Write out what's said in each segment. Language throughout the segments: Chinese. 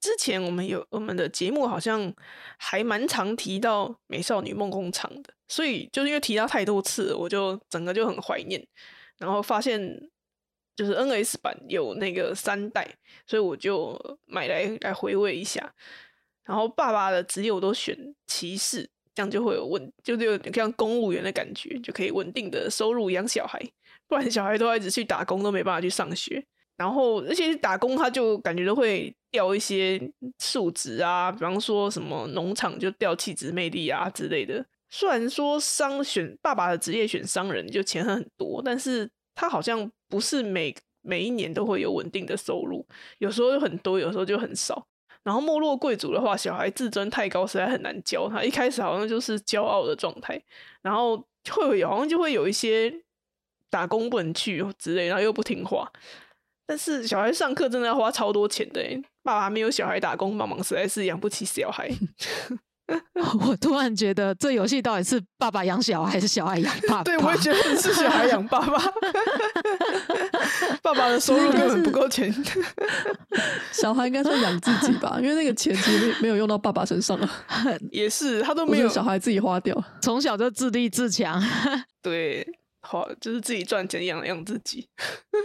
之前我们有我们的节目好像还蛮常提到《美少女梦工厂》的，所以就是因为提到太多次，我就整个就很怀念。然后发现就是 NS 版有那个三代，所以我就买来来回味一下。然后爸爸的职业我都选骑士，这样就会有稳，就是有点像公务员的感觉，就可以稳定的收入养小孩。不然小孩都要一直去打工，都没办法去上学。然后而且打工他就感觉都会。掉一些数值啊，比方说什么农场就掉气质魅力啊之类的。虽然说商选爸爸的职业选商人就钱很多，但是他好像不是每每一年都会有稳定的收入，有时候就很多，有时候就很少。然后没落贵族的话，小孩自尊太高，实在很难教他。一开始好像就是骄傲的状态，然后会有好像就会有一些打工不能去之类，然后又不听话。但是小孩上课真的要花超多钱的，爸爸没有小孩打工帮忙，实在是养不起小孩。我突然觉得这游戏到底是爸爸养小孩，还是小孩养爸爸？对，我也觉得是小孩养爸爸。爸爸的收入根本不够钱，小孩应该说养自己吧，因为那个钱其实没有用到爸爸身上啊。也是，他都没有小孩自己花掉，从小就自立自强。对。好，就是自己赚钱养养自己。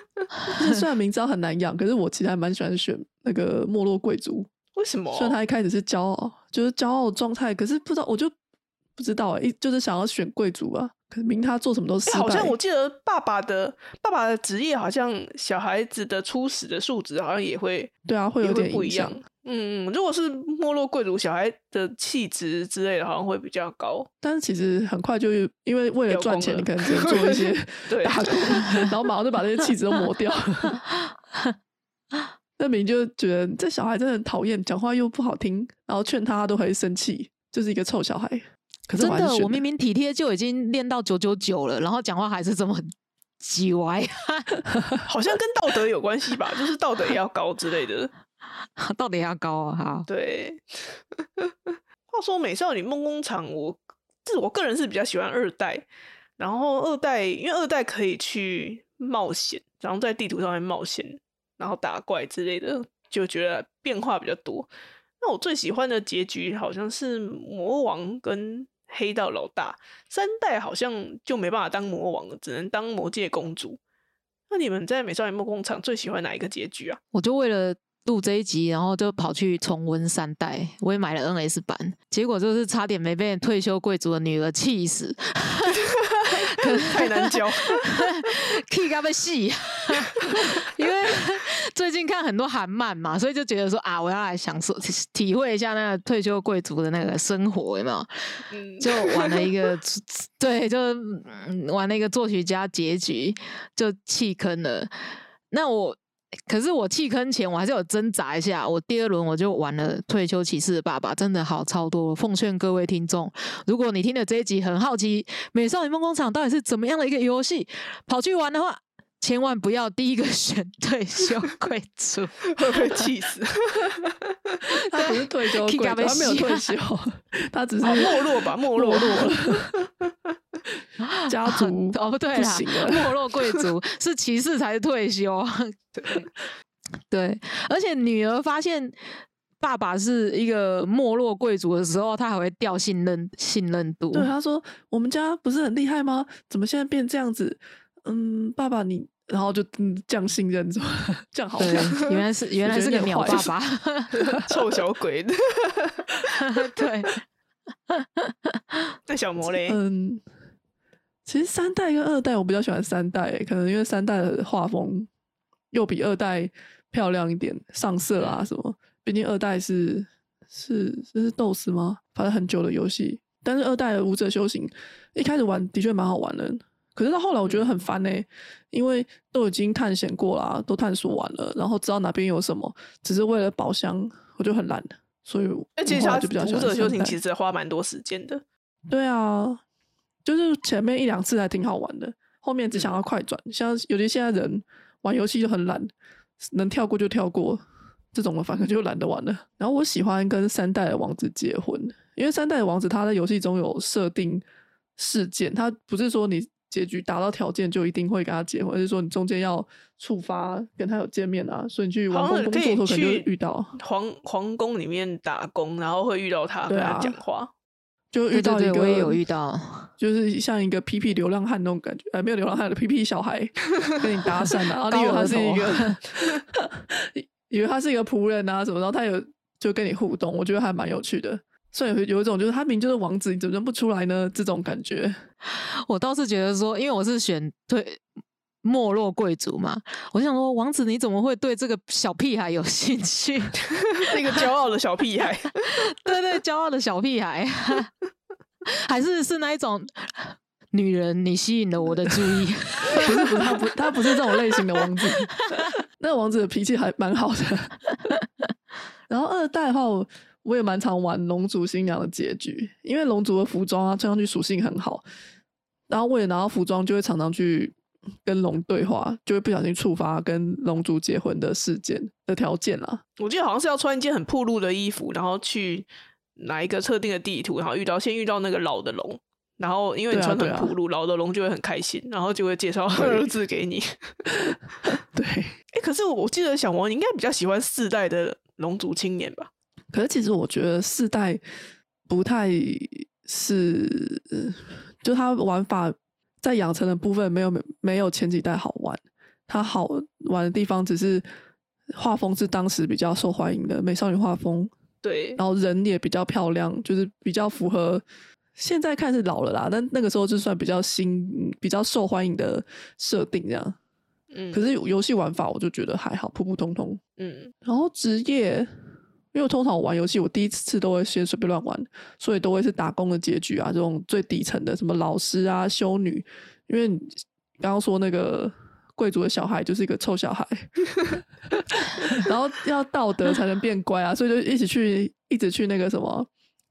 虽然明知道很难养，可是我其实还蛮喜欢选那个没落贵族。为什么？虽然他一开始是骄傲，就是骄傲状态，可是不知道，我就不知道一，就是想要选贵族啊。可是明他做什么都失败。好像我记得爸爸的爸爸的职业，好像小孩子的初始的素质好像也会对啊，会有点不一样。嗯，如果是没落贵族小孩的气质之类的，好像会比较高。但是其实很快就因为为了赚钱，你可能只能做一些 打工，然后马上就把那些气质都磨掉。那明就觉得这小孩真的很讨厌，讲话又不好听，然后劝他都会生气，就是一个臭小孩。可是真的，我明明体贴就已经练到九九九了，然后讲话还是这么叽歪，好像跟道德有关系吧？就是道德也要高之类的。道德要高啊！哈，对。话说《美少女梦工厂》，我这我个人是比较喜欢二代。然后二代，因为二代可以去冒险，然后在地图上面冒险，然后打怪之类的，就觉得变化比较多。那我最喜欢的结局好像是魔王跟黑道老大。三代好像就没办法当魔王了，只能当魔界公主。那你们在《美少女梦工厂》最喜欢哪一个结局啊？我就为了。录这一集，然后就跑去重温三代，我也买了 NS 版，结果就是差点没被退休贵族的女儿气死，太难教，气到被戏，因为最近看很多韩漫嘛，所以就觉得说啊，我要来享受 体会一下那个退休贵族的那个生活，有没有？嗯就玩了一个，对，就玩了一个作曲家结局，就弃坑了。那我。可是我弃坑前，我还是有挣扎一下。我第二轮我就玩了《退休骑士的爸爸》，真的好超多。奉劝各位听众，如果你听了这一集很好奇《美少女梦工厂》到底是怎么样的一个游戏，跑去玩的话，千万不要第一个选退休贵族，会被气死。他不是退休贵族，他没有退休，他只是没落吧，没落了。家族哦，对了，没落贵族是骑士才是退休。对，对，而且女儿发现爸爸是一个没落贵族的时候，她还会掉信任信任度。对，她说：“我们家不是很厉害吗？怎么现在变这样子？”嗯，爸爸你，然后就降信任，降好。像，原来是原来是个鸟爸爸，臭小鬼。对，那小魔嘞？嗯。其实三代跟二代，我比较喜欢三代，可能因为三代的画风又比二代漂亮一点，上色啊什么。毕竟二代是是这是斗士吗？反正很久的游戏。但是二代的武者修行一开始玩的确蛮好玩的，可是到后来我觉得很烦呢，因为都已经探险过啦，都探索完了，然后知道哪边有什么，只是为了宝箱，我就很懒所以，而且它武者修行其实花蛮多时间的。对啊。就是前面一两次还挺好玩的，后面只想要快转。像尤其现在人玩游戏就很懒，能跳过就跳过，这种的反正就懒得玩了。然后我喜欢跟三代的王子结婚，因为三代的王子他在游戏中有设定事件，他不是说你结局达到条件就一定会跟他结婚，而是说你中间要触发跟他有见面啊，所以你去王宫工作的时候可能就会遇到皇皇宫里面打工，然后会遇到他跟他讲话。就遇到一个，我也有遇到，就是像一个屁屁流浪汉那种感觉，呃，没有流浪汉的屁屁小孩 跟你搭讪啊，然后你以为他是一个，以为他是一个仆人啊什么，然后他有就跟你互动，我觉得还蛮有趣的。所以有有一种就是他明就是王子，你怎么认不出来呢？这种感觉，我倒是觉得说，因为我是选对。没落贵族嘛，我想说，王子你怎么会对这个小屁孩有兴趣？那个骄傲的小屁孩，对对，骄傲的小屁孩，还是是那一种女人，你吸引了我的注意。不是不是，他不他不是这种类型的王子。那王子的脾气还蛮好的。然后二代的话，我也蛮常玩龙族新娘的结局，因为龙族的服装啊，穿上去属性很好，然后为了拿到服装，就会常常去。跟龙对话，就会不小心触发跟龙族结婚的事件的条件啦。我记得好像是要穿一件很暴露的衣服，然后去拿一个特定的地图，然后遇到先遇到那个老的龙，然后因为你穿很暴露，老的龙就会很开心，然后就会介绍儿子给你。对，哎，可是我记得小王应该比较喜欢四代的龙族青年吧？可是其实我觉得四代不太是，就它玩法。在养成的部分没有没有前几代好玩，它好玩的地方只是画风是当时比较受欢迎的美少女画风，对，然后人也比较漂亮，就是比较符合现在看是老了啦，但那个时候就算比较新、比较受欢迎的设定这样。嗯，可是游戏玩法我就觉得还好，普普通通。嗯，然后职业。因为通常我玩游戏，我第一次都会先随便乱玩，所以都会是打工的结局啊，这种最底层的什么老师啊、修女。因为刚刚说那个贵族的小孩就是一个臭小孩，然后要道德才能变乖啊，所以就一起去，一直去那个什么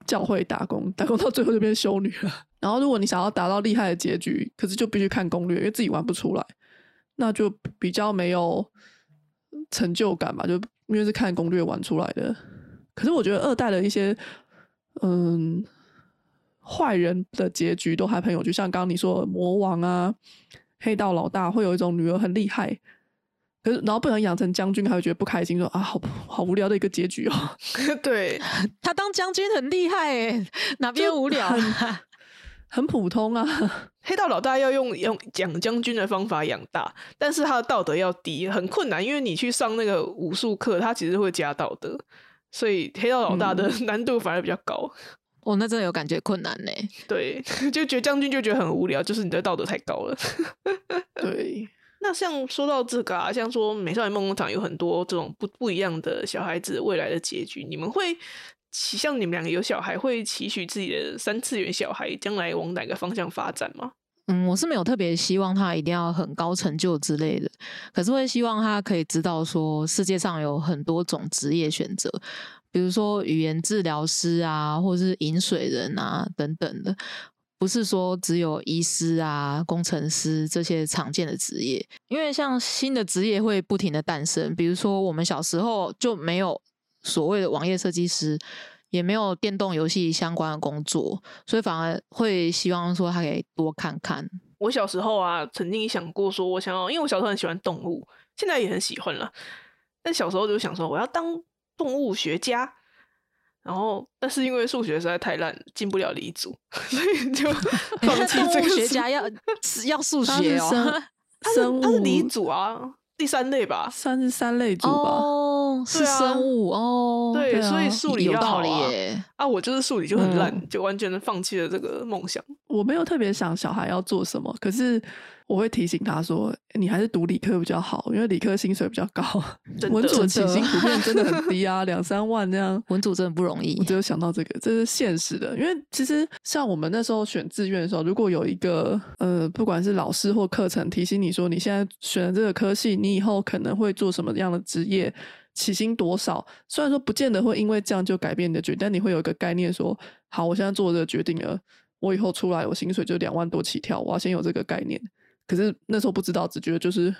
教会打工，打工到最后就变修女了。然后如果你想要达到厉害的结局，可是就必须看攻略，因为自己玩不出来，那就比较没有成就感吧，就因为是看攻略玩出来的。可是我觉得二代的一些，嗯，坏人的结局都还很有趣，像刚刚你说魔王啊、黑道老大，会有一种女儿很厉害，可是然后不能养成将军，还会觉得不开心，说啊，好好无聊的一个结局哦。对他当将军很厉害诶，哪边无聊？很普通啊。黑道老大要用用养将军的方法养大，但是他的道德要低，很困难，因为你去上那个武术课，他其实会加道德。所以黑道老大的 难度反而比较高，哦，那真的有感觉困难呢。对，就觉得将军就觉得很无聊，就是你的道德太高了。对，那像说到这个啊，像说美少女梦工厂有很多这种不不一样的小孩子未来的结局，你们会期像你们两个有小孩，会期许自己的三次元小孩将来往哪个方向发展吗？嗯，我是没有特别希望他一定要很高成就之类的，可是会希望他可以知道说世界上有很多种职业选择，比如说语言治疗师啊，或是饮水人啊等等的，不是说只有医师啊、工程师这些常见的职业，因为像新的职业会不停的诞生，比如说我们小时候就没有所谓的网页设计师。也没有电动游戏相关的工作，所以反而会希望说他可以多看看。我小时候啊，曾经想过说，我想要，因为我小时候很喜欢动物，现在也很喜欢了。但小时候就想说，我要当动物学家。然后，但是因为数学实在太烂，进不了理组，所以就 放弃这个。学家要要数学哦，生物，他是理组啊。第三类吧，算是三类组吧。哦，是生物哦。对，所以数理有道理耶。啊，我就是数理就很烂，就完全的放弃了这个梦想。我没有特别想小孩要做什么，可是。我会提醒他说：“你还是读理科比较好，因为理科薪水比较高。文组起薪普遍真的很低啊，两三万这样。文组真的不容易。我只有想到这个，这是现实的。因为其实像我们那时候选志愿的时候，如果有一个呃，不管是老师或课程提醒你说，你现在选的这个科系，你以后可能会做什么样的职业，起薪多少？虽然说不见得会因为这样就改变你的决定，但你会有一个概念说：好，我现在做这个决定了。”我以后出来，我薪水就两万多起跳，我要先有这个概念。可是那时候不知道，只觉得就是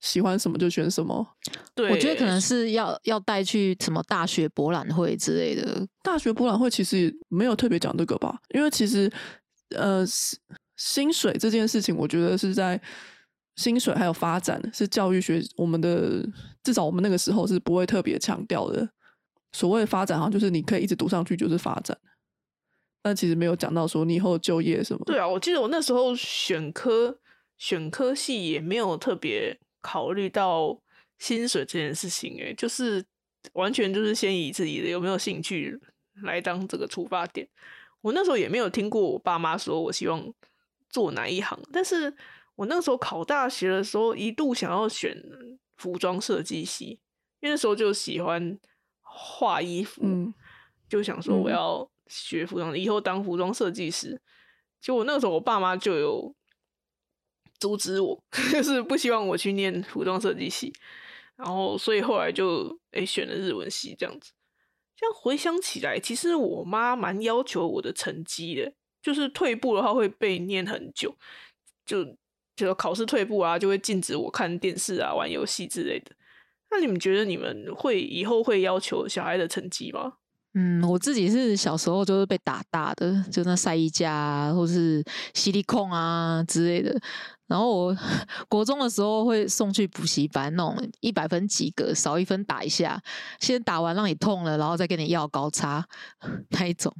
喜欢什么就选什么。对，我觉得可能是要要带去什么大学博览会之类的。大学博览会其实也没有特别讲这个吧，因为其实呃薪薪水这件事情，我觉得是在薪水还有发展是教育学我们的至少我们那个时候是不会特别强调的。所谓的发展，好像就是你可以一直读上去就是发展，但其实没有讲到说你以后就业什么。对啊，我记得我那时候选科选科系也没有特别考虑到薪水这件事情，诶，就是完全就是先以自己的有没有兴趣来当这个出发点。我那时候也没有听过我爸妈说我希望做哪一行，但是我那时候考大学的时候一度想要选服装设计系，因为那时候就喜欢。画衣服，就想说我要学服装，以后当服装设计师。就我那个时候，我爸妈就有阻止我，就是不希望我去念服装设计系。然后，所以后来就诶选了日文系这样子。这样回想起来，其实我妈蛮要求我的成绩的，就是退步的话会被念很久，就就考试退步啊，就会禁止我看电视啊、玩游戏之类的。那你们觉得你们会以后会要求小孩的成绩吗？嗯，我自己是小时候就是被打大的，就那赛衣架啊或是犀利控啊之类的。然后我国中的时候会送去补习班，那种一百分及格，少一分打一下，先打完让你痛了，然后再跟你要高差 那一种。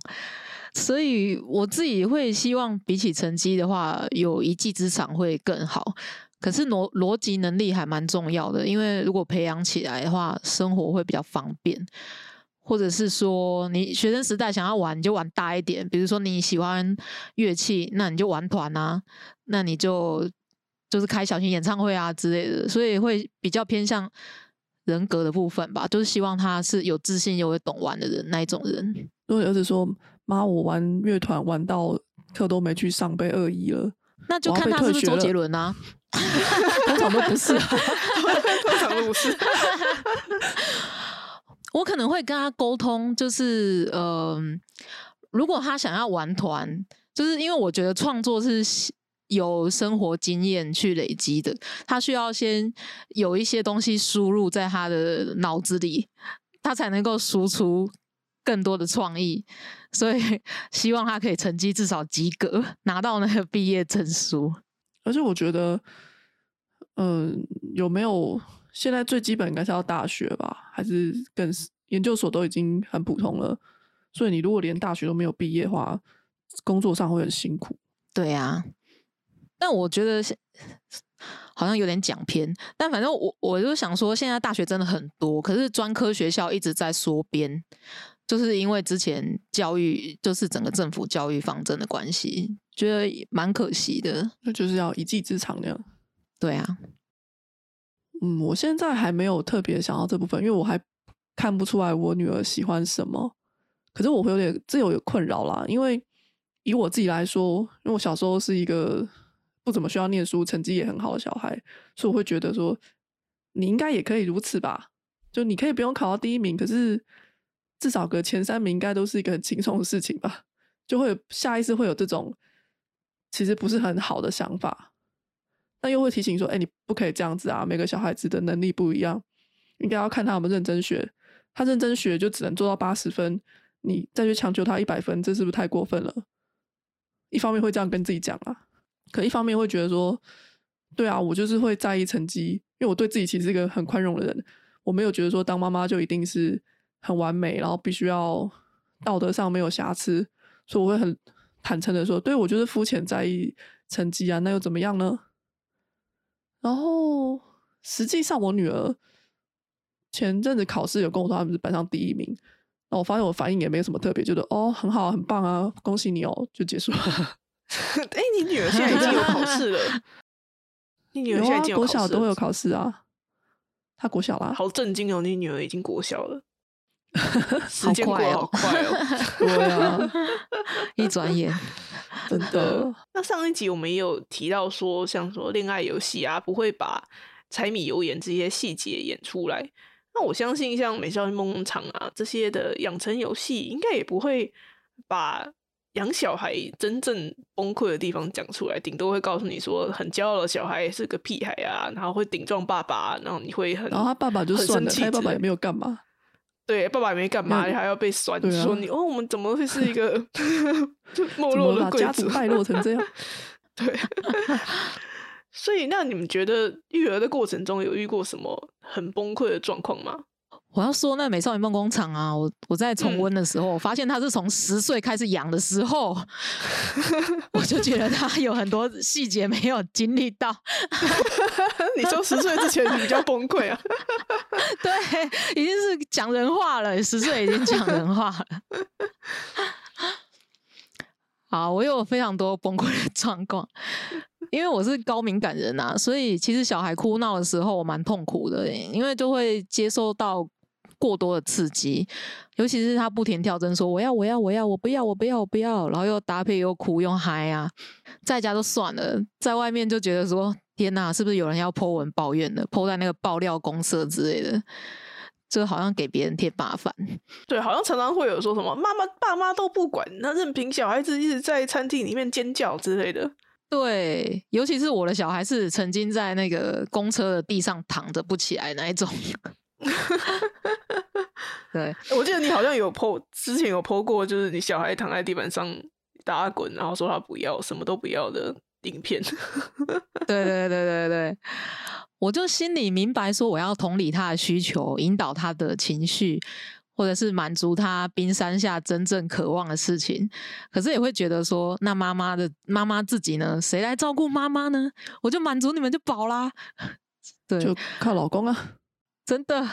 所以我自己会希望比起成绩的话，有一技之长会更好。可是逻逻辑能力还蛮重要的，因为如果培养起来的话，生活会比较方便。或者是说，你学生时代想要玩，你就玩大一点，比如说你喜欢乐器，那你就玩团啊，那你就就是开小型演唱会啊之类的。所以会比较偏向人格的部分吧，就是希望他是有自信又会懂玩的人那一种人。如果儿子说：“妈，我玩乐团玩到课都没去上，被恶意了。”那就看他是不是周杰伦啊。通常都不是，通常都不是。我可能会跟他沟通，就是呃，如果他想要玩团，就是因为我觉得创作是有生活经验去累积的，他需要先有一些东西输入在他的脑子里，他才能够输出更多的创意。所以 希望他可以成绩至少及格，拿到那个毕业证书。而且我觉得，嗯，有没有现在最基本应该是要大学吧，还是更研究所都已经很普通了。所以你如果连大学都没有毕业的话，工作上会很辛苦。对呀，但我觉得好像有点讲偏。但反正我我就想说，现在大学真的很多，可是专科学校一直在缩编。就是因为之前教育就是整个政府教育方针的关系，觉得蛮可惜的。那就是要一技之长那样。对啊，嗯，我现在还没有特别想到这部分，因为我还看不出来我女儿喜欢什么。可是我会有点这有困扰啦，因为以我自己来说，因为我小时候是一个不怎么需要念书、成绩也很好的小孩，所以我会觉得说，你应该也可以如此吧？就你可以不用考到第一名，可是。至少个前三名应该都是一个很轻松的事情吧，就会下意识会有这种其实不是很好的想法，那又会提醒说：“哎，你不可以这样子啊！每个小孩子的能力不一样，应该要看他们认真学。他认真学就只能做到八十分，你再去强求他一百分，这是不是太过分了？”一方面会这样跟自己讲啊，可一方面会觉得说：“对啊，我就是会在意成绩，因为我对自己其实是一个很宽容的人，我没有觉得说当妈妈就一定是。”很完美，然后必须要道德上没有瑕疵，所以我会很坦诚的说，对我就是肤浅在意成绩啊，那又怎么样呢？然后实际上我女儿前阵子考试有跟我说他们是班上第一名，那我发现我反应也没有什么特别，觉得哦很好很棒啊，恭喜你哦，就结束了。哎，你女儿现在已经有考试了？你女儿现在已经国小都会有考试啊？她国小啦？好震惊哦！你女儿已经国小了。时间过好快哦，对啊，一转眼，真的。那上一集我们也有提到说，像说恋爱游戏啊，不会把柴米油盐这些细节演出来。那我相信，像美少女梦工厂啊这些的养成游戏，应该也不会把养小孩真正崩溃的地方讲出来，顶多会告诉你说很骄傲的小孩是个屁孩啊，然后会顶撞爸爸，然后你会很，然后他爸爸就很算了，他爸爸也没有干嘛。对，爸爸也没干嘛，你还要被酸，啊说你哦，我们怎么会是一个 就没落的贵族？败落成这样？对，所以那你们觉得育儿的过程中有遇过什么很崩溃的状况吗？我要说那《美少女梦工厂》啊，我我在重温的时候，我发现他是从十岁开始养的时候，我就觉得他有很多细节没有经历到。你说十岁之前你比较崩溃啊？对，已经是讲人话了，十岁已经讲人话了。好，我有非常多崩溃的状况，因为我是高敏感人啊，所以其实小孩哭闹的时候我蛮痛苦的，因为就会接受到过多的刺激，尤其是他不停跳针说我要我要我要我不要我不要我不要，然后又搭配又哭又嗨啊，在家都算了，在外面就觉得说天哪，是不是有人要 po 文抱怨的，po 在那个爆料公社之类的，就好像给别人添麻烦。对，好像常常会有说什么妈妈爸妈都不管，那任凭小孩子一直在餐厅里面尖叫之类的。对，尤其是我的小孩是曾经在那个公车的地上躺着不起来那一种。对，我记得你好像有 PO，之前有 PO 过，就是你小孩躺在地板上打滚，然后说他不要，什么都不要的影片。对对对对对，我就心里明白说，我要同理他的需求，引导他的情绪，或者是满足他冰山下真正渴望的事情。可是也会觉得说，那妈妈的妈妈自己呢？谁来照顾妈妈呢？我就满足你们就饱啦。对，就靠老公啊，真的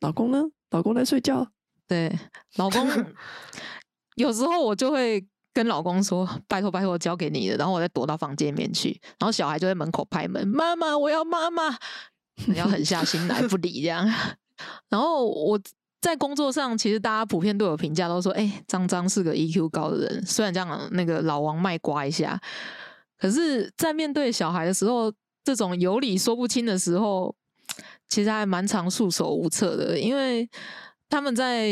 老公呢？老公在睡觉。对，老公 有时候我就会跟老公说：“拜托拜托，交给你了。”然后我再躲到房间里面去，然后小孩就在门口拍门：“妈妈，我要妈妈。”你要狠下心来不理这样。然后我在工作上，其实大家普遍对我评价都说：“哎、张张是个 EQ 高的人。”虽然这样，那个老王卖瓜一下，可是，在面对小孩的时候，这种有理说不清的时候，其实还蛮常束手无策的，因为他们在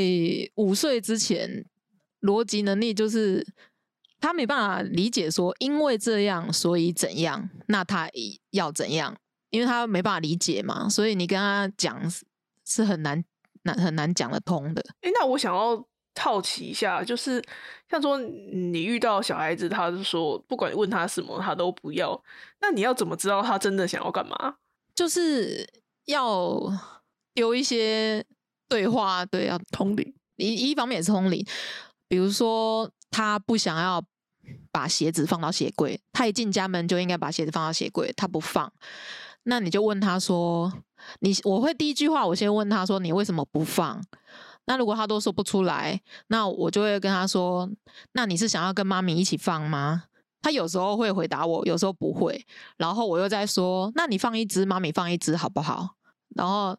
五岁之前，逻辑能力就是他没办法理解说，因为这样所以怎样，那他要怎样，因为他没办法理解嘛，所以你跟他讲是是很难难很难讲得通的。哎，那我想要好奇一下，就是像说你遇到小孩子，他是说不管问他什么，他都不要，那你要怎么知道他真的想要干嘛？就是要丢一些对话，对，要通灵，一一方面也是通灵，比如说他不想要把鞋子放到鞋柜，他一进家门就应该把鞋子放到鞋柜，他不放，那你就问他说：“你我会第一句话，我先问他说你为什么不放？”那如果他都说不出来，那我就会跟他说：“那你是想要跟妈咪一起放吗？”他有时候会回答我，有时候不会，然后我又在说：“那你放一只，妈咪放一只，好不好？”然后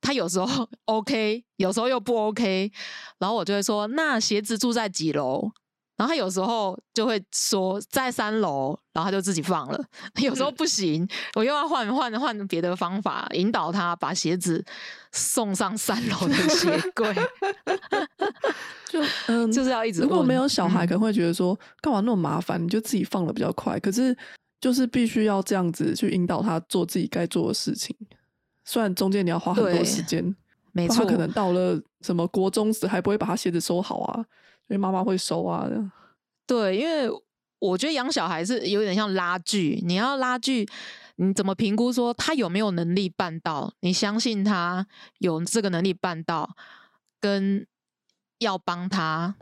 他有时候 OK，有时候又不 OK，然后我就会说：“那鞋子住在几楼？”然后他有时候就会说在三楼，然后他就自己放了。有时候不行，我又要换换换别的方法引导他把鞋子送上三楼的鞋 柜，就嗯，就是要一直如果没有小孩，嗯可能会觉得说干嘛那么麻烦，你就自己放的比较快。可是就是必须要这样子去引导他做自己该做的事情，虽然中间你要花很多对时间，没错，他可能到了什么国中时还不会把他鞋子收好啊，因为妈妈会收啊。对，因为我觉得养小孩是有点像拉锯，你要拉锯，你怎么评估说他有没有能力办到？你相信他有这个能力办到，跟要帮他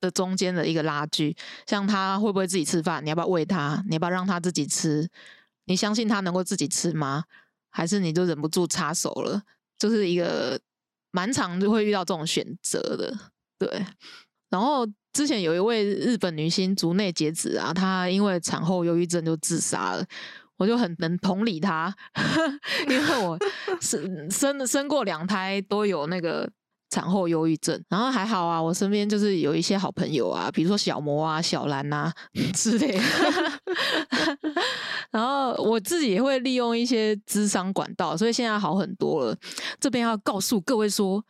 的中间的一个拉锯，像他会不会自己吃饭？你要不要喂他？你要不要让他自己吃？你相信他能够自己吃吗？还是你就忍不住插手了？就是一个蛮常就会遇到这种选择的，对。然后之前有一位日本女星竹内结子啊，她因为产后忧郁症就自杀了。我就很能同理她，因为我生生生过两胎都有那个产后忧郁症，然后还好啊，我身边就是有一些好朋友啊，比如说小魔啊、小兰啊 之类的。然后我自己也会利用一些智商管道，所以现在好很多了。这边要告诉各位说，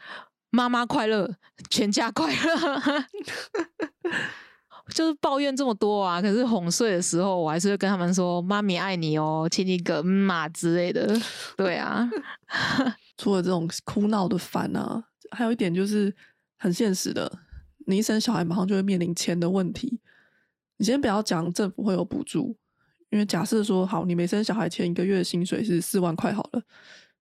妈妈快乐，全家快乐。就是抱怨这么多啊，可是哄睡的时候，我还是会跟他们说：“妈咪爱你哦，亲一个嘛之类的。”对啊，除了这种哭闹的烦啊，还有一点就是很现实的，你一生小孩马上就会面临钱的问题。你先不要讲政府会有补助，因为假设说好，你没生小孩前一个月的薪水是四万块好了，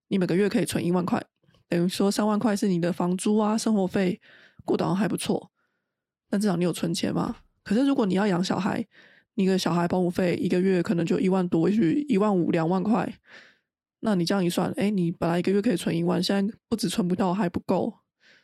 你每个月可以存一万块，等于说三万块是你的房租啊、生活费，过得还不错。但至少你有存钱嘛？可是如果你要养小孩，你的小孩保姆费一个月可能就一万多，也许一万五、两万块。那你这样一算，哎，你本来一个月可以存一万，现在不止存不到，还不够。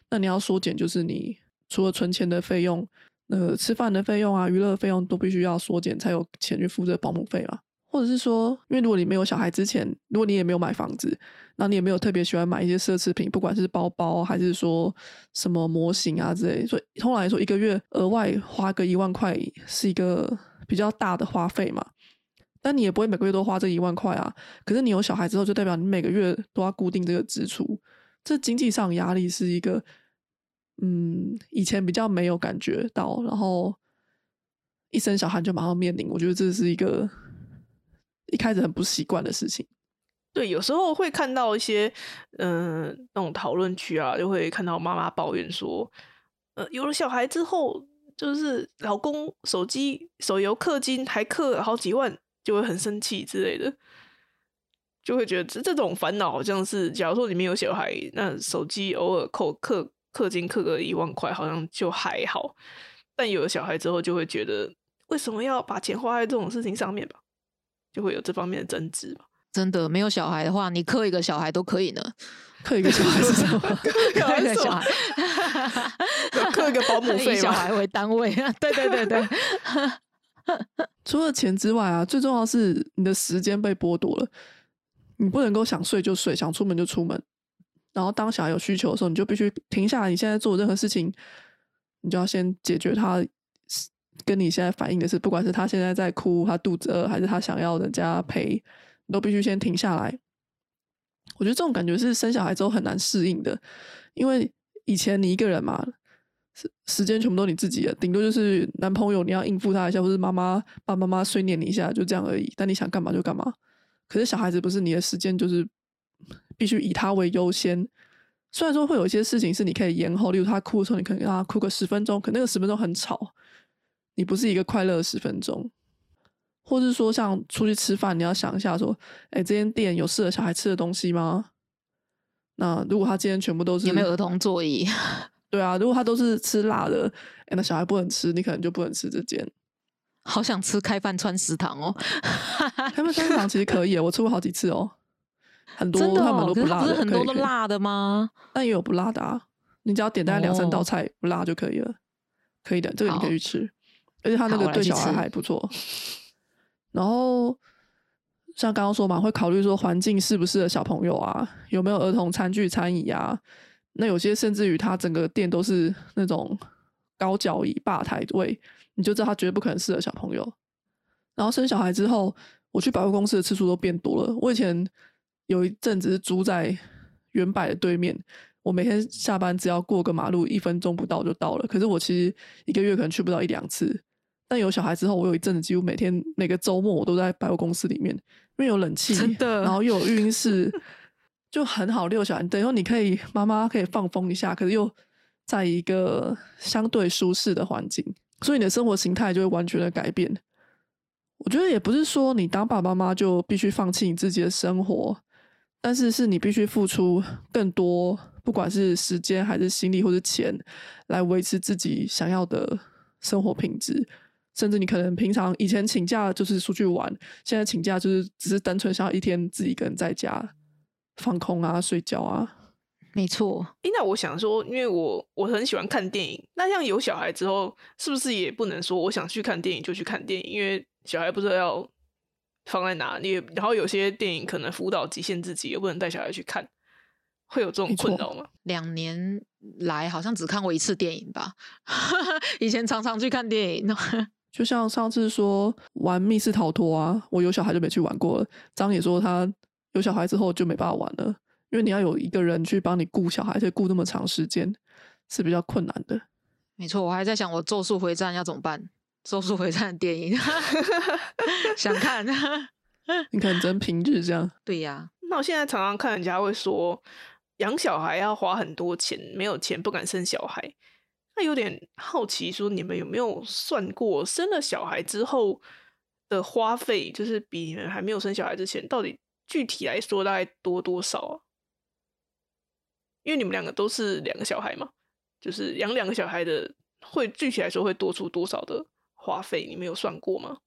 那你要缩减，就是你除了存钱的费用，呃，吃饭的费用啊、娱乐费用都必须要缩减，才有钱去付这保姆费嘛。或者是说，因为如果你没有小孩之前，如果你也没有买房子，那你也没有特别喜欢买一些奢侈品，不管是包包还是说什么模型啊之类，所以通常来说，一个月额外花个一万块是一个比较大的花费嘛。但你也不会每个月都花这一万块啊。可是你有小孩之后，就代表你每个月都要固定这个支出，这经济上压力是一个，嗯，以前比较没有感觉到，然后一生小孩就马上面临，我觉得这是一个。一开始很不习惯的事情，对，有时候会看到一些嗯那种讨论区啊，就会看到妈妈抱怨说，呃，有了小孩之后，就是老公手机手游氪金还氪好几万，就会很生气之类的，就会觉得这这种烦恼好像是，假如说你没有小孩，那手机偶尔扣氪氪金氪个一万块，好像就还好，但有了小孩之后，就会觉得为什么要把钱花在这种事情上面吧？就会有这方面的争执吧？真的，没有小孩的话，你刻一个小孩都可以呢。刻一个小孩是什么？刻一个小孩，刻一个保姆费，以小孩为单位。对对对对。除了钱之外啊，最重要是你的时间被剥夺了。你不能够想睡就睡，想出门就出门。然后当小孩有需求的时候，你就必须停下来。你现在做任何事情，你就要先解决他。跟你现在反映的是，不管是他现在在哭，他肚子饿，还是他想要人家陪，你都必须先停下来。我觉得这种感觉是生小孩之后很难适应的，因为以前你一个人嘛，时时间全部都你自己的，顶多就是男朋友你要应付他一下，或是妈妈爸妈妈碎念你一下，就这样而已。但你想干嘛就干嘛。可是小孩子不是你的时间，就是 必须以他为优先。虽然说会有一些事情是你可以延后，例如他哭的时候，你可能让他哭个十分钟，可那个十分钟很吵。你不是一个快乐的十分钟，或是说像出去吃饭，你要想一下说，哎，这间店有适合小孩吃的东西吗？那如果他今天全部都是有没有儿童座椅？对啊，如果他都是吃辣的，哎，那小孩不能吃，你可能就不能吃这间。好想吃开饭川食堂哦，开饭川食堂其实可以，我吃过好几次哦，很多他们都不辣，不是很多都辣的吗？但也有不辣的啊，你只要点大概两三道菜不辣就可以了，可以的，这个你可以去吃。而且他那个对小孩还不错，然后像刚刚说嘛，会考虑说环境适不适合小朋友啊，有没有儿童餐具餐椅啊？那有些甚至于他整个店都是那种高脚椅吧台位，你就知道他绝对不可能适合小朋友。然后生小孩之后，我去百货公司的次数都变多了。我以前有一阵子是租在原百的对面。我每天下班只要过个马路，一分钟不到就到了。可是我其实一个月可能去不到一两次。但有小孩之后，我有一阵子几乎每天每个周末我都在百货公司里面，因为有冷气，真的，然后又有 育婴 室，就很好遛小孩。等于说你可以妈妈可以放风一下，可是又在一个相对舒适的环境，所以你的生活形态就会完全的改变。我觉得也不是说你当爸爸妈妈就必须放弃你自己的生活，但是是你必须付出更多，不管是时间还是心力或者钱，来维持自己想要的生活品质。甚至你可能平常以前请假就是出去玩，现在请假就是只是单纯想要一天自己一个人在家放空啊、睡觉啊。没错。诶，那我想说，因为我我很喜欢看电影，那像有小孩之后，是不是也不能说我想去看电影就去看电影？因为小孩不知道要放在哪里，然后有些电影可能辅导极限自己，也不能带小孩去看，会有这种困扰吗？两年来好像只看过一次电影吧，以前常常去看电影。就像上次说玩密室逃脱啊，我有小孩就没去玩过了。张也说他有小孩之后就没办法玩了，因为你要有一个人去帮你顾小孩，而且顾那么长时间是比较困难的。没错，我还在想我咒术回战要怎么办。咒术回战》的电影，想看。你看真 平日这样。对呀，那我现在常常看人家会说，养小孩要花很多钱，没有钱不敢生小孩。那有点好奇，说你们有没有算过，生了小孩之后的花费，就是比你们还没有生小孩之前，到底具体来说大概多多少啊？因为你们两个都是两个小孩嘛，就是养两个小孩的，会具体来说会多出多少的花费？你们有算过吗？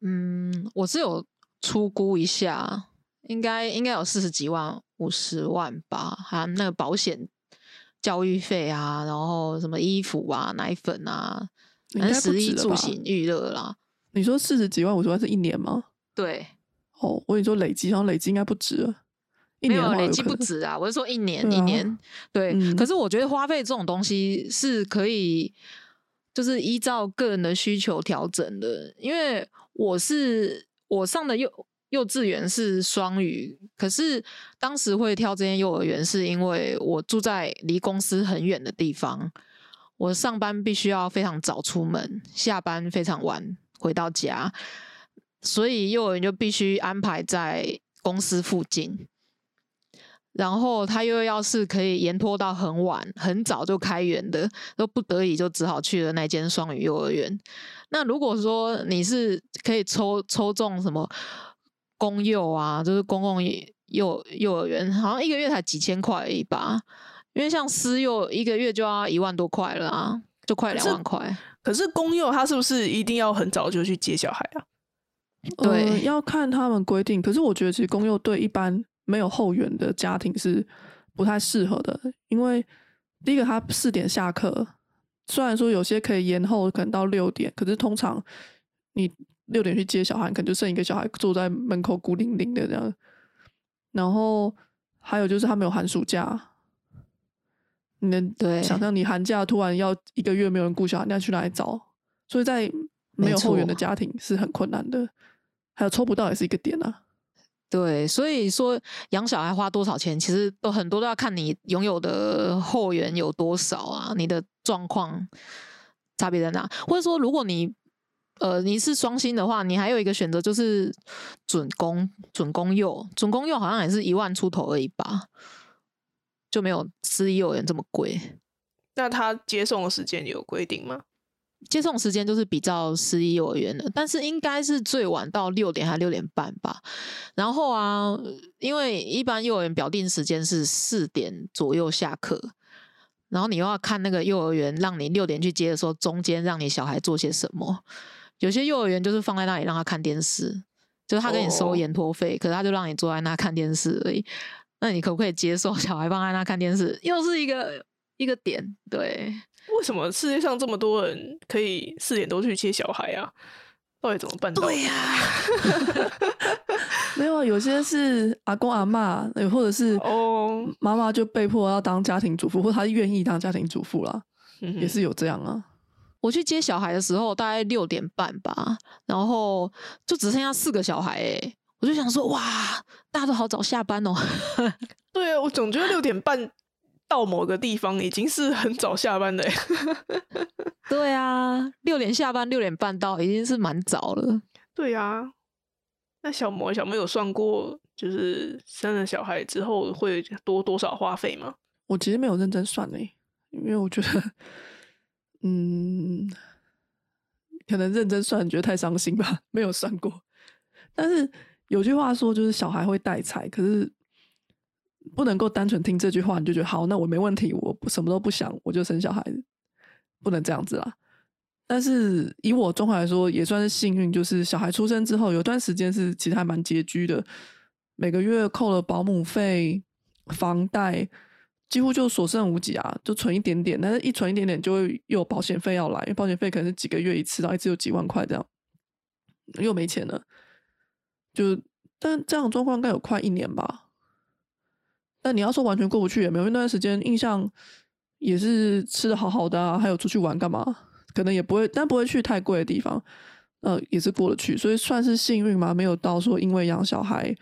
嗯，我是有出估一下，应该应该有四十几万、五十万吧，还有那个保险、教育费啊，然后什么衣服啊、奶粉啊，反正食衣住行娱乐啦。你说四十几万、五十万是一年吗？对。哦，我跟你说累积，然后累积应该不止了。没有累积不止啊！我是说一 年一年，对。可是我觉得花费这种东西是可以，就是依照个人的需求调整的。因为我是我上的幼幼稚园是双语，可是当时会挑这间幼儿园，是因为我住在离公司很远的地方，我上班必须要非常早出门，下班非常晚回到家，所以幼儿园就必须安排在公司附近。然后他又要是可以延拖到很晚、很早就开园的，都不得已就只好去了那间双语幼儿园。那如果说你是可以抽抽中什么公幼啊，就是公共幼幼儿园，好像一个月才几千块而已吧？因为像私幼一个月就要一万多块了啊，就快两万块。可是公幼他是不是一定要很早就去接小孩啊？对，要看他们规定。可是我觉得其实公幼对一般。没有后援的家庭是不太适合的，因为第一个他四点下课，虽然说有些可以延后，可能到六点，可是通常你六点去接小孩，可能就剩一个小孩坐在门口孤零零的这样。然后还有就是他没有寒暑假，你能想象你寒假突然要一个月没有人顾小孩，你要去哪里找？所以在没有后援的家庭是很困难的，还有抽不到也是一个点啊。对，所以说养小孩花多少钱，其实都很多都要看你拥有的后援有多少啊，你的状况差别在哪？或者说，如果你呃你是双薪的话，你还有一个选择就是准公准公幼，准公幼好像也是一万出头而已吧，就没有私立幼儿园这么贵。那他接送的时间有规定吗？接送时间就是比较私立幼儿园的，但是应该是最晚到六点还六点半吧。然后啊，因为一般幼儿园表定时间是四点左右下课，然后你又要看那个幼儿园让你六点去接的时候，中间让你小孩做些什么。有些幼儿园就是放在那里让他看电视，就是他给你收延托费，可是他就让你坐在那看电视而已。那你可不可以接受小孩放在那看电视？又是一个一个点，对。为什么世界上这么多人可以四点多去接小孩啊？到底怎么办到？对呀，没有，有些是阿公阿妈，或者是哦妈妈就被迫要当家庭主妇，或他愿意当家庭主妇啦，也是有这样啊。我去接小孩的时候，大概六点半吧，然后就只剩下四个小孩，哎，我就想说，哇，大家都好早下班哦。对啊，我总觉得六点半。到某个地方已经是很早下班的，对啊，六点下班，六点半到，已经是蛮早了。对啊，那小魔小魔有算过，就是生了小孩之后会多多少花费吗？我其实没有认真算呢，因为我觉得，嗯，可能认真算觉得太伤心吧，没有算过。但是有句话说，就是小孩会带财，可是。不能够单纯听这句话，你就觉得好，那我没问题，我什么都不想，我就生小孩，不能这样子啦。但是以我状况来说，也算是幸运，就是小孩出生之后，有段时间是其实还蛮拮据的，每个月扣了保姆费、房贷，几乎就所剩无几啊，就存一点点。但是一存一点点，就会又有保险费要来，因为保险费可能是几个月一次，然后一次有几万块这样，又没钱了。就但这样状况应该有快一年吧。但你要说完全过不去也没有，那段时间印象也是吃的好好的啊，还有出去玩干嘛，可能也不会，但不会去太贵的地方，呃，也是过得去，所以算是幸运嘛，没有到说因为养小孩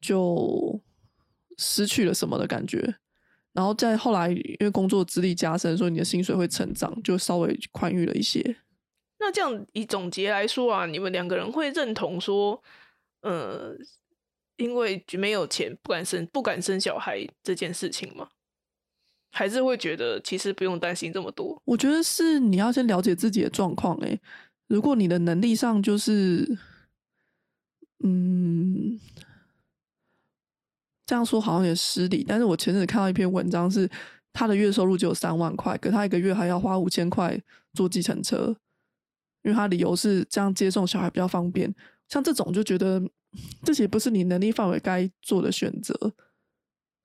就失去了什么的感觉。然后在后来因为工作资历加深，所以你的薪水会成长，就稍微宽裕了一些。那这样以总结来说啊，你们两个人会认同说，呃，因为没有钱不敢生不敢生小孩这件事情吗？还是会觉得其实不用担心这么多？我觉得是你要先了解自己的状况。诶，如果你的能力上就是，嗯，这样说好像也失礼。但是我前阵子看到一篇文章，是他的月收入只有三万块，可他一个月还要花五千块坐计程车，因为他理由是这样接送小孩比较方便。像这种就觉得这些不是你能力范围该做的选择。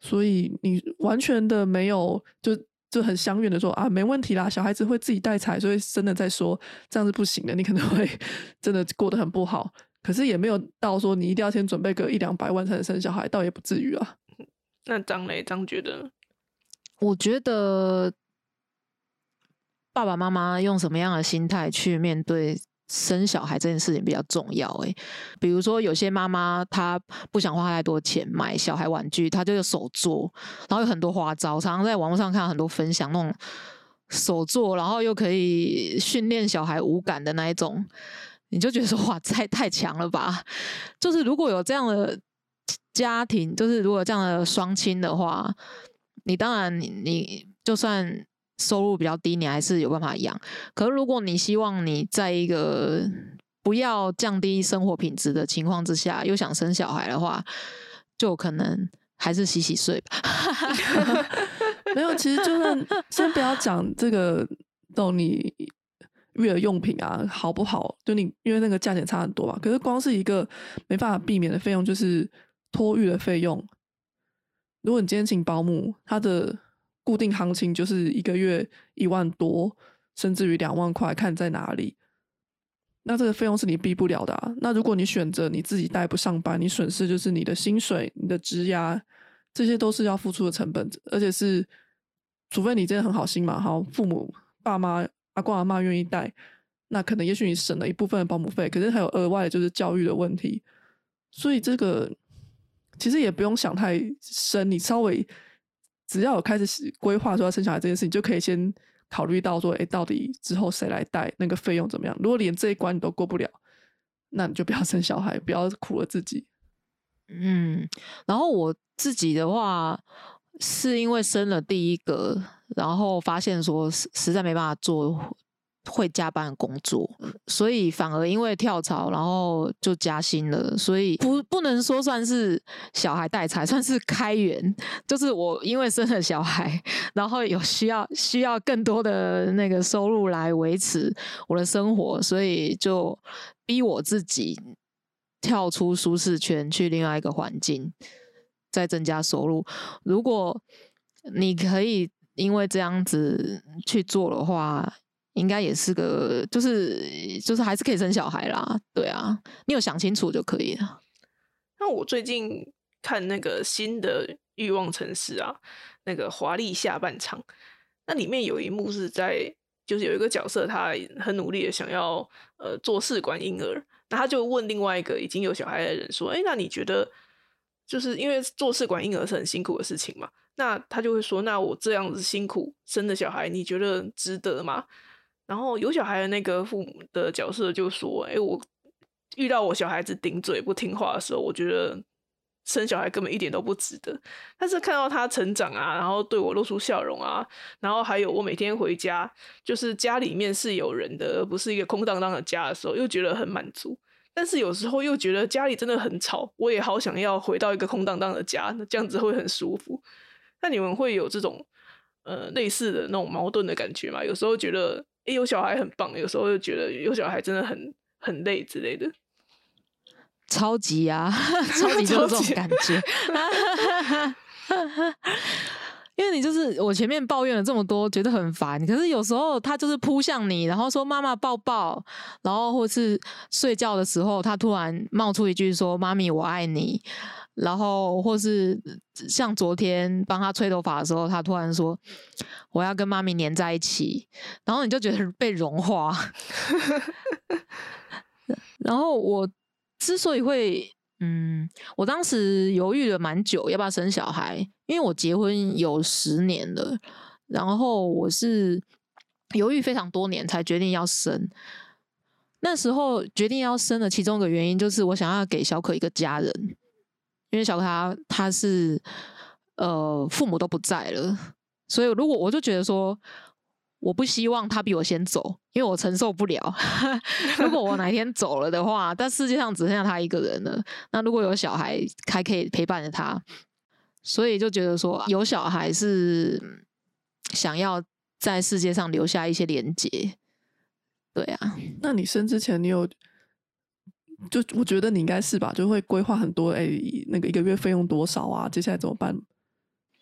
所以你完全的没有就就很相远的说啊，没问题啦，小孩子会自己带财，所以真的在说这样是不行的，你可能会真的过得很不好。可是也没有到说你一定要先准备个一两百万才能生小孩，倒也不至于啊。那张雷张觉得，我觉得爸爸妈妈用什么样的心态去面对？生小孩这件事情比较重要诶，比如说有些妈妈她不想花太多钱买小孩玩具，她就手做，然后有很多花招，常常在网络上看到很多分享那种手做，然后又可以训练小孩无感的那一种，你就觉得说哇，太太强了吧？就是如果有这样的家庭，就是如果这样的双亲的话，你当然你你就算。收入比较低，你还是有办法养。可是如果你希望你在一个不要降低生活品质的情况之下，又想生小孩的话，就可能还是洗洗睡吧。没有，其实就算先不要讲这个，懂你育儿用品啊好不好？就你因为那个价钱差很多嘛。可是光是一个没办法避免的费用，就是托育的费用。如果你今天请保姆，他的固定行情就是一个月一万多，甚至于两万块，看在哪里。那这个费用是你避不了的。啊。那如果你选择你自己带不上班，你损失就是你的薪水、你的职压，这些都是要付出的成本。而且是，除非你真的很好心嘛，好父母、爸妈、阿公阿妈愿意带，那可能也许你省了一部分的保姆费。可是还有额外的就是教育的问题，所以这个其实也不用想太深，你稍微。只要有开始规划说要生小孩这件事情，就可以先考虑到说，哎，到底之后谁来带，那个费用怎么样？如果连这一关你都过不了，那你就不要生小孩，不要苦了自己。嗯，然后我自己的话，是因为生了第一个，然后发现说实实在没办法做。会加班工作，所以反而因为跳槽，然后就加薪了。所以不不能说算是小孩带财，算是开源。就是我因为生了小孩，然后有需要需要更多的那个收入来维持我的生活，所以就逼我自己跳出舒适圈，去另外一个环境，再增加收入。如果你可以因为这样子去做的话。应该也是个，就是就是还是可以生小孩啦，对啊，你有想清楚就可以了。那我最近看那个新的欲望城市啊，那个华丽下半场，那里面有一幕是在，就是有一个角色他很努力的想要呃做试管婴儿，那他就问另外一个已经有小孩的人说，哎，那你觉得就是因为做试管婴儿是很辛苦的事情嘛？那他就会说，那我这样子辛苦生的小孩，你觉得值得吗？然后有小孩的那个父母的角色就说：“哎，我遇到我小孩子顶嘴不听话的时候，我觉得生小孩根本一点都不值得。但是看到他成长啊，然后对我露出笑容啊，然后还有我每天回家，就是家里面是有人的，而不是一个空荡荡的家的时候，又觉得很满足。但是有时候又觉得家里真的很吵，我也好想要回到一个空荡荡的家，那这样子会很舒服。那你们会有这种呃类似的那种矛盾的感觉吗？有时候觉得。诶，有小孩很棒，有时候又觉得有小孩真的很很累之类的。超级啊，超级就是这种感觉。因为你就是我前面抱怨了这么多，觉得很烦。可是有时候他就是扑向你，然后说妈妈抱抱，然后或是睡觉的时候，他突然冒出一句说妈咪我爱你。然后，或是像昨天帮他吹头发的时候，他突然说：“我要跟妈咪黏在一起。”然后你就觉得被融化。然后我之所以会，嗯，我当时犹豫了蛮久要不要生小孩，因为我结婚有十年了，然后我是犹豫非常多年才决定要生。那时候决定要生的其中一个原因，就是我想要给小可一个家人，因为小可他他是呃父母都不在了，所以如果我就觉得说，我不希望他比我先走，因为我承受不了。如果我哪天走了的话，但世界上只剩下他一个人了，那如果有小孩还可以陪伴着他，所以就觉得说有小孩是想要在世界上留下一些连接。对啊，那你生之前，你有就我觉得你应该是吧，就会规划很多，哎、那个一个月费用多少啊？接下来怎么办？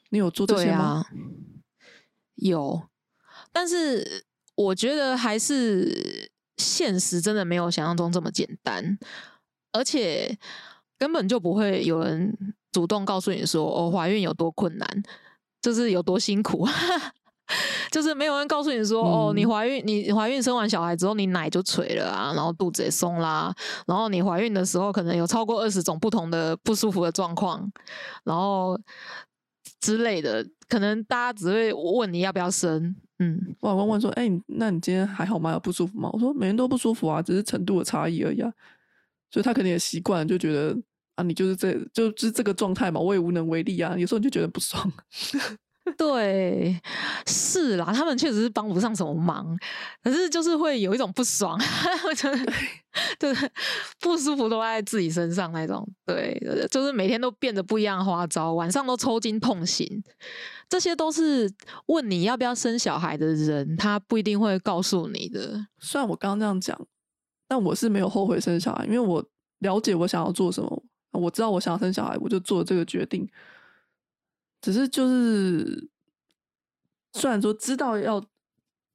你有做这对些吗？啊，有，但是我觉得还是现实真的没有想象中这么简单，而且根本就不会有人主动告诉你说，哦，怀孕有多困难，就是有多辛苦。就是没有人告诉你说，哦，你嗯怀孕，你怀孕生完小孩之后，你奶就垂了啊，然后肚子也松啦，然后你怀孕的时候可能有超过二十种不同的不舒服的状况，然后之类的，可能大家只会问你要不要生，嗯，我老公问说，哎、你那你今天还好吗？有不舒服吗？我说每天都不舒服啊，只是程度的差异而已啊。所以他可能也习惯，就觉得啊，你就是这就就是这个状态嘛，我也无能为力啊。有时候你就觉得不爽。对，是啦，他们确实是帮不上什么忙，可是就是会有一种不爽，我觉得对 不舒服都在自己身上那种，对，就是每天都变得不一样花招，晚上都抽筋痛醒，这些都是问你要不要生小孩的人，他不一定会告诉你的。虽然我刚刚这样讲，但我是没有后悔生小孩，因为我了解我想要做什么，我知道我想要生小孩，我就做这个决定。只是就是，虽然说知道要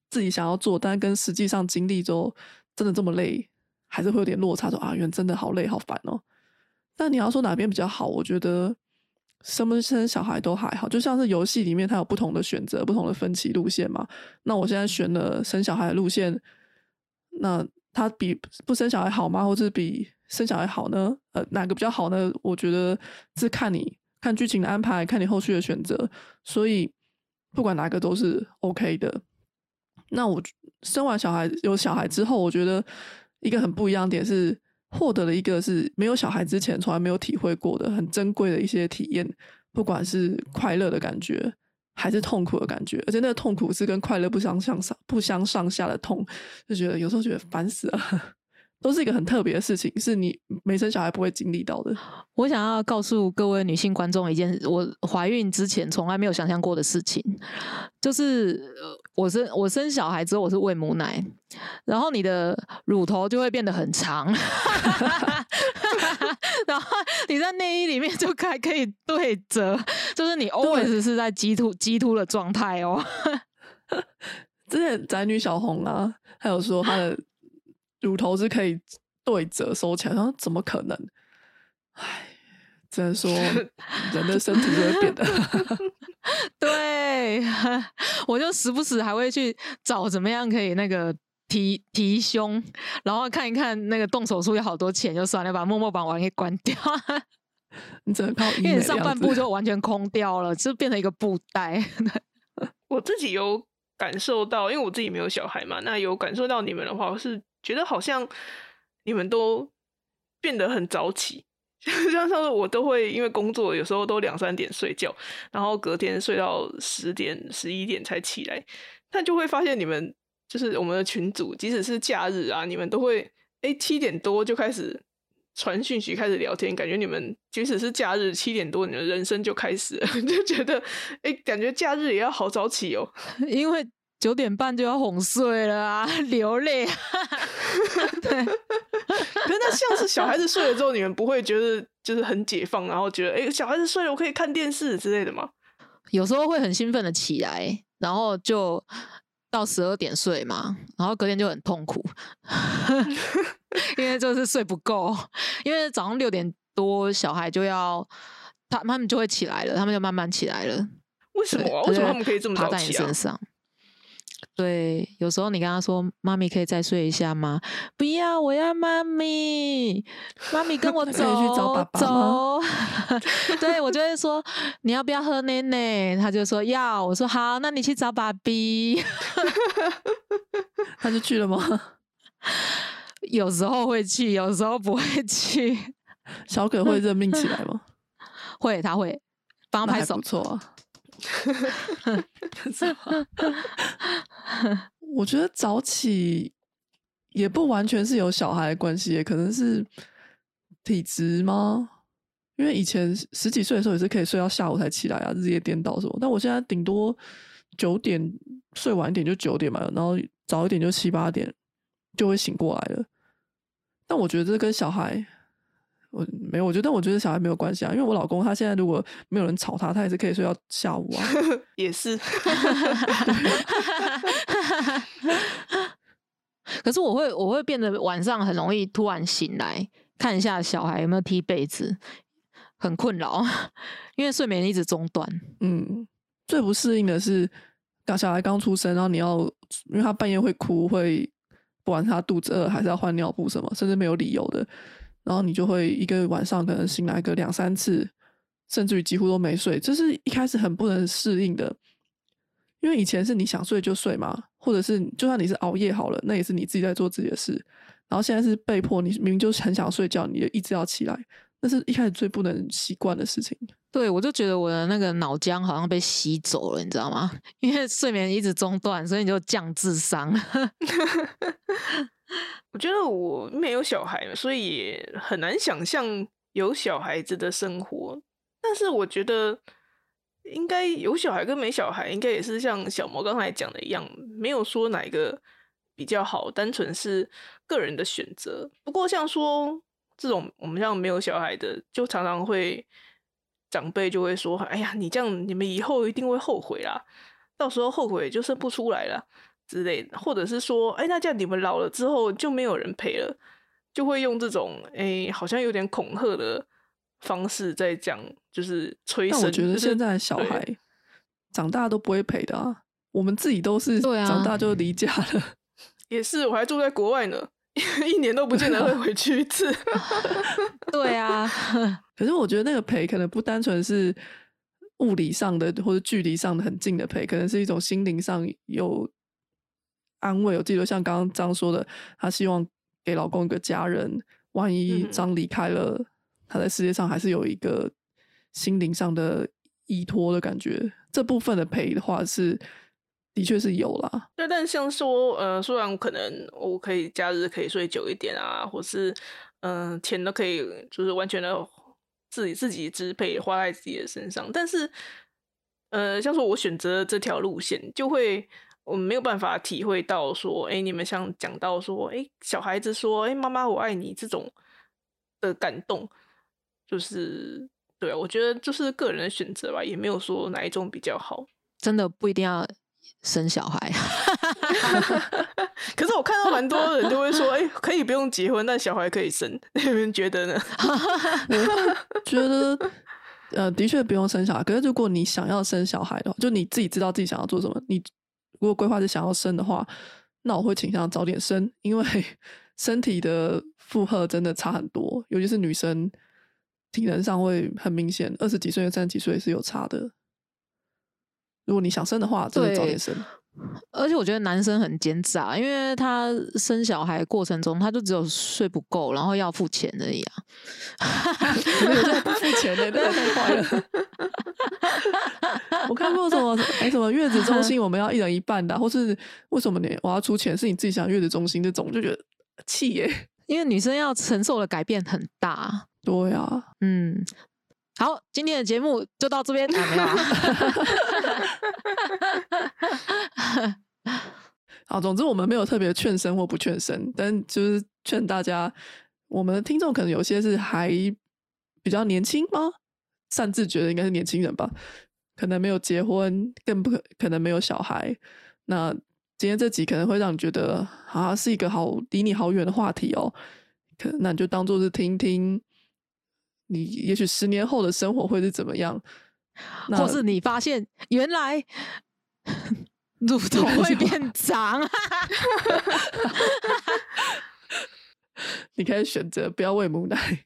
自己想要做，但跟实际上经历之后，真的这么累，还是会有点落差。说啊，原来真的好累好烦哦。但你要说哪边比较好，我觉得生不生小孩都还好，就像是游戏里面它有不同的选择、不同的分歧路线嘛。那我现在选了生小孩的路线，那它比不生小孩好吗？或是比生小孩好呢？呃，哪个比较好呢？我觉得是看你看剧情的安排，看你后续的选择。所以不管哪个都是 OK 的。那我生完小孩有小孩之后，我觉得一个很不一样点是，获得了一个是没有小孩之前从来没有体会过的很珍贵的一些体验，不管是快乐的感觉，还是痛苦的感觉，而且那个痛苦是跟快乐不相上上不相上下的痛，就觉得有时候觉得烦死了，都是一个很特别的事情，是你没生小孩不会经历到的。我想要告诉各位女性观众一件我怀孕之前从来没有想象过的事情，就是呃我生我生小孩之后我是喂母奶，然后你的乳头就会变得很长，然后你在内衣里面就还可以对折，就是你 always 是在鸡突鸡突的状态哦。之前宅女小红啊，还有说她的乳头是可以对折收起来，然后怎么可能？唉，只能说 人的身体就会变得。对，我就时不时还会去找怎么样可以那个提提胸，然后看一看那个动手术要好多钱，就算了，把默默把网给关掉，你只能靠因为你上半部就完全空掉了，就变成一个布袋。我自己有感受到，因为我自己没有小孩嘛，那有感受到你们的话，我是觉得好像你们都变得很早起，像像是我都会因为工作有时候都两三点睡觉，然后隔天睡到十点十一点才起来，但就会发现你们就是我们的群组，即使是假日啊，你们都会哎七点多就开始。传讯息开始聊天，感觉你们即使是假日七点多，你的人生就开始，就觉得哎、感觉假日也要好早起哦。因为九点半就要哄睡了啊，流泪、啊。对，可是那像是小孩子睡了之后，你们不会觉得就是很解放，然后觉得哎、诶小孩子睡了，我可以看电视之类的吗？有时候会很兴奋的起来，然后就到十二点睡嘛，然后隔天就很痛苦，因为就是睡不够，因为早上六点多小孩就要他他们就会起来了，他们就慢慢起来了。为什么为什么他们可以这么早趴在你起？上？对，有时候你跟他说：“妈咪可以再睡一下吗？”不要，我要妈咪，妈咪跟我 走去找爸爸走。对我就会说：“你要不要喝奶奶？”他就说要。我说好，那你去找爸比。他就去了吗？有时候会去，有时候不会去。小可会认命起来吗？会，他会帮他拍手不。错啊。是 吗我觉得早起也不完全是有小孩的关系也，可能是体质吗？因为以前十十几岁的时候也是可以睡到下午才起来啊，日夜颠倒什么。但我现在顶多九点睡晚一点就九点嘛，然后早一点就七八点就会醒过来了。但我觉得这跟小孩，我没有，我觉得我觉得小孩没有关系啊，因为我老公他现在如果没有人吵他，他也是可以睡到下午啊。也是，可是我会，我会变得晚上很容易突然醒来，看一下小孩有没有踢被子，很困扰，因为睡眠一直中断。嗯，最不适应的是，刚小孩刚出生，然后你要，因为他半夜会哭，会不管是他肚子饿还是要换尿布什么，甚至没有理由的，然后你就会一个晚上可能醒来个两三次，甚至于几乎都没睡，这是一开始很不能适应的。因为以前是你想睡就睡嘛，或者是就算你是熬夜好了，那也是你自己在做自己的事。然后现在是被迫，你明明就很想睡觉，你就一直要起来，那是一开始最不能习惯的事情。对，我就觉得我的那个脑浆好像被吸走了，你知道吗？因为睡眠一直中断，所以你就降智商。我觉得我没有小孩，所以很难想象有小孩子的生活。但是我觉得，应该有小孩跟没小孩，应该也是像小魔刚才讲的一样，没有说哪一个比较好，单纯是个人的选择。不过像说这种我们像没有小孩的，就常常会长辈就会说：“哎呀，你这样你们以后一定会后悔啦，到时候后悔就生不出来了。”之类的，或者是说，哎，那这样你们老了之后就没有人陪了，就会用这种哎，好像有点恐吓的方式在讲，就是催生。但我觉得就是现在小孩 长大都不会陪的啊，我们自己都是对啊长大就离家了。也是，我还住在国外呢，一年都不见得会回去一次。对啊，可是我觉得那个陪可能不单纯是物理上的或者距离上的很近的陪，可能是一种心灵上有安慰。我记得像刚刚张说的，她希望给老公一个家人，万一嗯张离开了，他在世界上还是有一个心灵上的依托的感觉。这部分的陪的话是的确是有啦，对，但像说，呃，虽然可能我可以假日可以睡久一点啊，或是嗯、呃钱都可以就是完全的自己自己支配花在自己的身上，但是呃，像说我选择这条路线，就会我们没有办法体会到说，哎，你们像讲到说，哎，小孩子说，哎，妈妈我爱你这种的感动，就是对啊，我觉得就是个人的选择吧，也没有说哪一种比较好。真的不一定要生小孩。可是我看到蛮多人就会说，哎、可以不用结婚，但小孩可以生，你们觉得呢？觉得呃，的确不用生小孩。可是如果你想要生小孩的话，就你自己知道自己想要做什么，你如果规划是想要生的话，那我会倾向早点生，因为 身体的负荷真的差很多，尤其是女生体能上会很明显，二十几岁跟三十几岁是有差的。如果你想生的话，真的早点生。而且我觉得男生很奸诈，因为他生小孩过程中，他就只有睡不够，然后要付钱而已啊。可是有不付钱的，那个太坏了。我看过什么哎、什么月子中心我们要一人一半的啊、或是为什么你我要出钱是你自己想月子中心这种，就觉得气耶。因为女生要承受的改变很大。对啊，嗯，好，今天的节目就到这边啊，没有啊。好，总之我们没有特别劝生或不劝生，但就是劝大家，我们的听众可能有些是还比较年轻吗？擅自觉得应该是年轻人吧，可能没有结婚，更不可可能没有小孩。那今天这集可能会让你觉得啊，是一个好离你好远的话题哦，可那你就当做是听听，你也许十年后的生活会是怎么样，那或是你发现原来 乳头会变长，你可以选择不要喂母奶。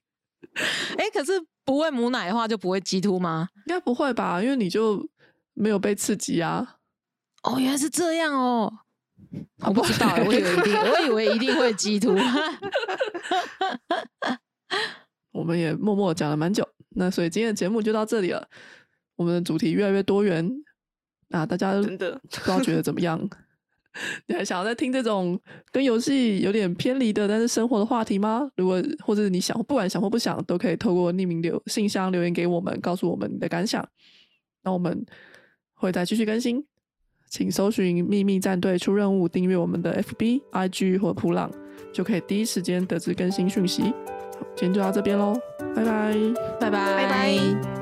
哎、可是不喂母奶的话就不会激突吗？应该不会吧？因为你就没有被刺激啊。哦，原来是这样哦。我不知道，我以为一定，我以为一定会激突。我们也默默讲了蛮久，那所以今天的节目就到这里了。我们的主题越来越多元，啊大家真的不知道觉得怎么样？你还想要再听这种跟游戏有点偏离的，但是生活的话题吗？如果或者你想，不管想或不想，都可以透过匿名留信箱留言给我们，告诉我们你的感想。那我们会再继续更新，请搜寻“秘密战队出任务”，订阅我们的 FB、IG 或普朗，就可以第一时间得知更新讯息。今天就到这边喽，拜拜，拜拜，拜拜。